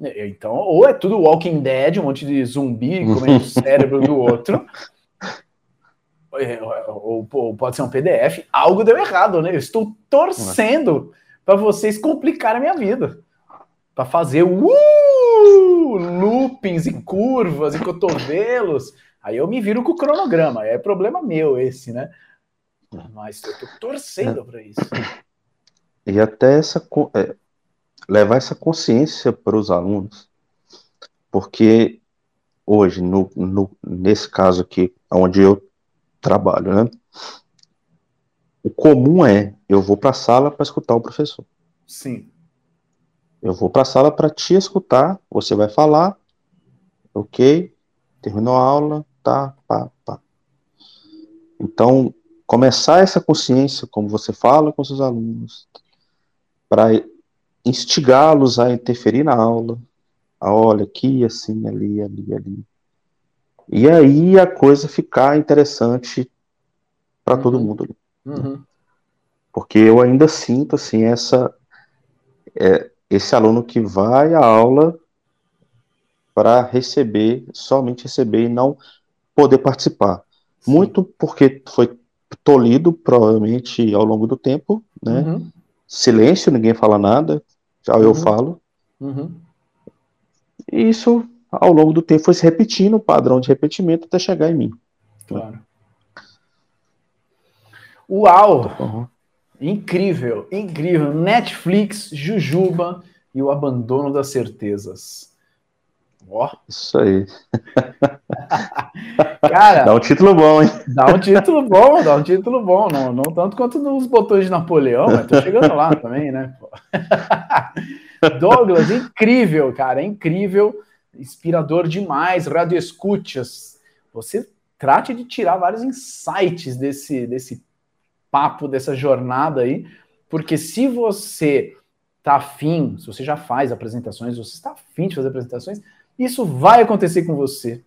[SPEAKER 1] Então, ou é tudo Walking Dead, um monte de zumbi <laughs> comendo o cérebro do outro, ou, ou, pode ser um PDF, algo deu errado, né? Eu estou torcendo para vocês complicarem a minha vida. Para fazer uh, loopings e curvas e cotovelos Aí eu me viro com o cronograma. É problema meu esse, né? Mas eu tô torcendo é. para isso.
[SPEAKER 3] E até essa é, levar essa consciência para os alunos, porque hoje, no, no, nesse caso aqui, onde eu trabalho, né? O comum é eu vou para a sala para escutar o professor.
[SPEAKER 1] Sim.
[SPEAKER 3] Eu vou para a sala para te escutar, você vai falar, ok, terminou a aula, tá, pá, pá. Então, começar essa consciência, como você fala com seus alunos, para instigá-los a interferir na aula, a olha aqui, assim, ali, ali, ali. E aí a coisa ficar interessante para uhum. todo mundo. Uhum. Porque eu ainda sinto assim essa é, esse aluno que vai à aula para receber, somente receber e não poder participar. Sim. Muito porque foi tolhido, provavelmente, ao longo do tempo, né? Uhum. Silêncio, ninguém fala nada, já uhum. eu falo. Uhum. E isso, ao longo do tempo, foi se repetindo, o padrão de repetimento, até chegar em mim.
[SPEAKER 1] Claro. Uau! Uhum. Incrível, incrível. Netflix, Jujuba e o abandono das certezas.
[SPEAKER 3] Ó. Isso aí. <laughs>
[SPEAKER 1] Cara,
[SPEAKER 3] dá um título bom, hein?
[SPEAKER 1] Dá um título bom, dá um título bom. Não, não tanto quanto nos botões de Napoleão, mas tô chegando lá também, né? <laughs> Douglas, incrível, cara, incrível, inspirador demais, radio escutas. Você trate de tirar vários insights desse, desse papo, dessa jornada aí, porque se você tá afim, se você já faz apresentações, você está afim de fazer apresentações, isso vai acontecer com você.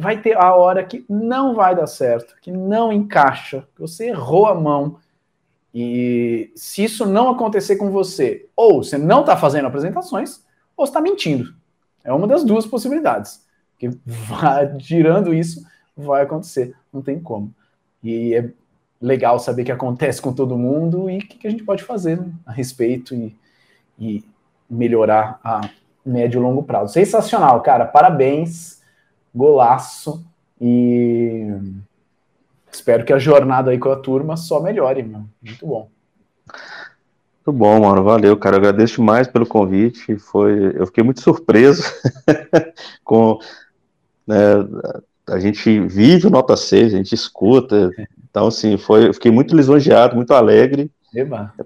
[SPEAKER 1] Vai ter a hora que não vai dar certo, que não encaixa, que você errou a mão. E se isso não acontecer com você, ou você não está fazendo apresentações, ou está mentindo. É uma das duas possibilidades. Que vai, isso, vai acontecer. Não tem como. E é legal saber que acontece com todo mundo e o que, que a gente pode fazer a respeito e, e melhorar a médio e longo prazo. Sensacional, cara. Parabéns. Golaço. E espero que a jornada aí com a turma só melhore, mano. Muito bom.
[SPEAKER 3] Muito bom, mano. Valeu, cara. Eu agradeço demais pelo convite. Foi, eu fiquei muito surpreso <laughs> com né, a gente vive o nota 6, a gente escuta. Então, assim, foi, eu fiquei muito lisonjeado, muito alegre.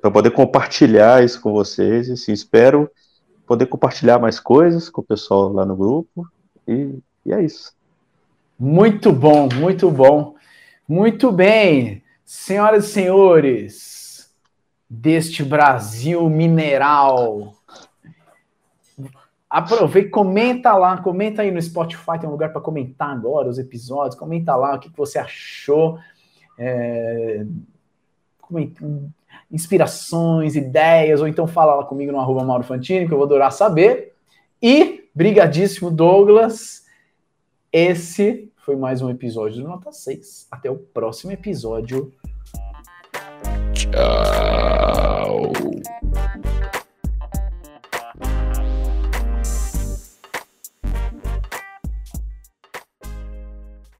[SPEAKER 3] Para poder compartilhar isso com vocês. Assim, espero poder compartilhar mais coisas com o pessoal lá no grupo. E, e é isso.
[SPEAKER 1] Muito bom, muito bom. Muito bem, senhoras e senhores deste Brasil mineral. Aproveita, comenta lá, comenta aí no Spotify, tem um lugar para comentar agora os episódios, comenta lá o que, que você achou. É, comenta, inspirações, ideias, ou então fala lá comigo no arroba Mauro Fantini, que eu vou adorar saber. E, brigadíssimo, Douglas. Esse foi mais um episódio do Nota 6. Até o próximo episódio. Ciao.